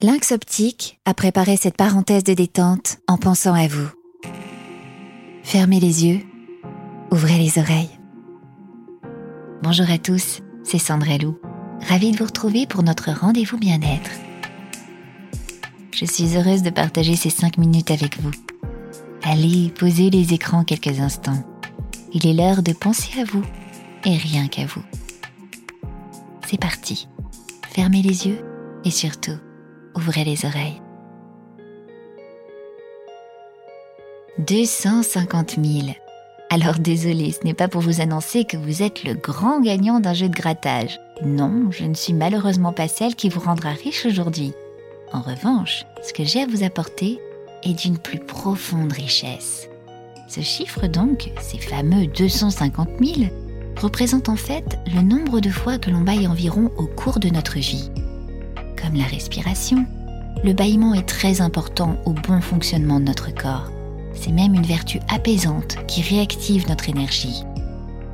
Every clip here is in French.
Lynx Optique a préparé cette parenthèse de détente en pensant à vous. Fermez les yeux, ouvrez les oreilles. Bonjour à tous, c'est Sandra Lou. Ravie de vous retrouver pour notre rendez-vous bien-être. Je suis heureuse de partager ces 5 minutes avec vous. Allez, posez les écrans quelques instants. Il est l'heure de penser à vous et rien qu'à vous. C'est parti. Fermez les yeux et surtout, ouvrez les oreilles. 250 000. Alors désolé, ce n'est pas pour vous annoncer que vous êtes le grand gagnant d'un jeu de grattage. Non, je ne suis malheureusement pas celle qui vous rendra riche aujourd'hui. En revanche, ce que j'ai à vous apporter est d'une plus profonde richesse. Ce chiffre donc, ces fameux 250 000, représente en fait le nombre de fois que l'on baille environ au cours de notre vie. La respiration, le bâillement est très important au bon fonctionnement de notre corps. C'est même une vertu apaisante qui réactive notre énergie.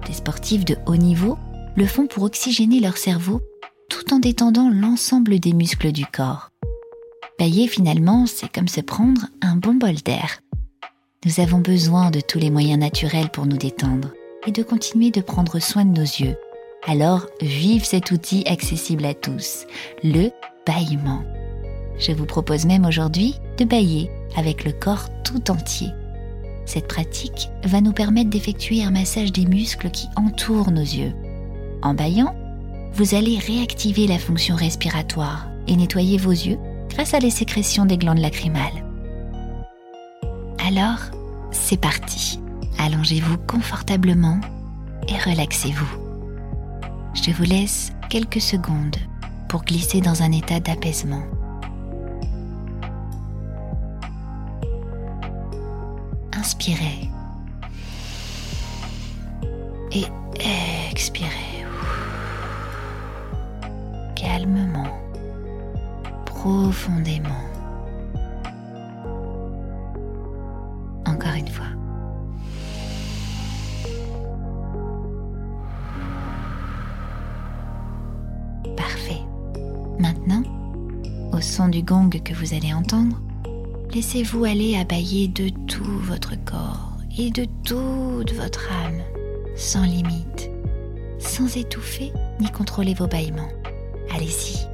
Des sportifs de haut niveau le font pour oxygéner leur cerveau tout en détendant l'ensemble des muscles du corps. Bailler finalement, c'est comme se prendre un bon bol d'air. Nous avons besoin de tous les moyens naturels pour nous détendre et de continuer de prendre soin de nos yeux. Alors, vive cet outil accessible à tous, le bâillement. Je vous propose même aujourd'hui de bailler avec le corps tout entier. Cette pratique va nous permettre d'effectuer un massage des muscles qui entourent nos yeux. En baillant, vous allez réactiver la fonction respiratoire et nettoyer vos yeux grâce à les sécrétions des glandes lacrymales. Alors, c'est parti. Allongez-vous confortablement et relaxez-vous. Je vous laisse quelques secondes pour glisser dans un état d'apaisement. Inspirez et expirez calmement, profondément. Encore une fois. Maintenant, au son du gong que vous allez entendre, laissez-vous aller à bailler de tout votre corps et de toute votre âme, sans limite, sans étouffer ni contrôler vos bâillements. Allez-y.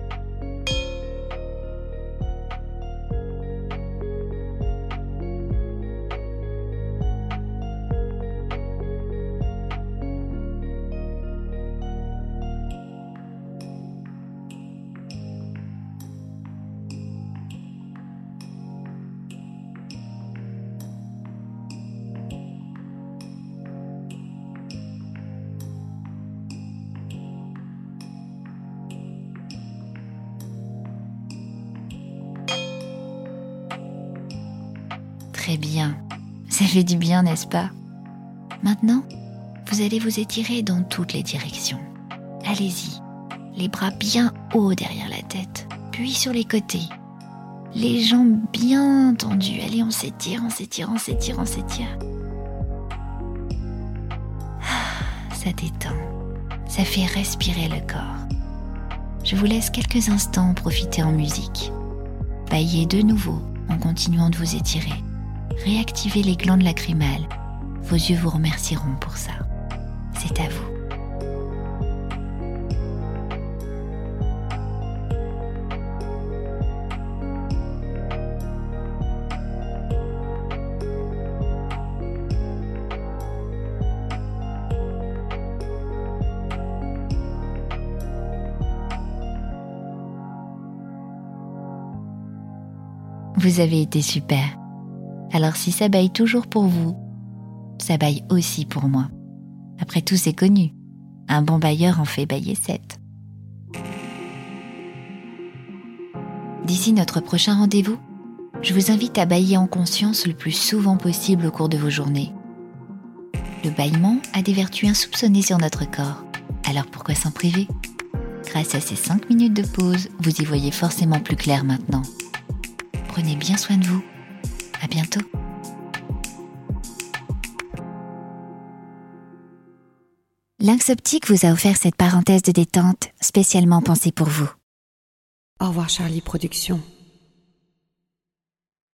Très bien. Ça fait du bien, n'est-ce pas? Maintenant, vous allez vous étirer dans toutes les directions. Allez-y. Les bras bien hauts derrière la tête, puis sur les côtés. Les jambes bien tendues. Allez, on s'étire, on s'étire, on s'étire, on s'étire. Ah, ça détend. Ça fait respirer le corps. Je vous laisse quelques instants profiter en musique. Baillez de nouveau en continuant de vous étirer réactivez les glandes lacrymales. Vos yeux vous remercieront pour ça. C'est à vous. Vous avez été super. Alors si ça baille toujours pour vous, ça baille aussi pour moi. Après tout, c'est connu. Un bon bailleur en fait bailler sept. D'ici notre prochain rendez-vous, je vous invite à bailler en conscience le plus souvent possible au cours de vos journées. Le bâillement a des vertus insoupçonnées sur notre corps, alors pourquoi s'en priver? Grâce à ces 5 minutes de pause, vous y voyez forcément plus clair maintenant. Prenez bien soin de vous à bientôt. Lynx Optique vous a offert cette parenthèse de détente spécialement pensée pour vous. Au revoir Charlie Productions.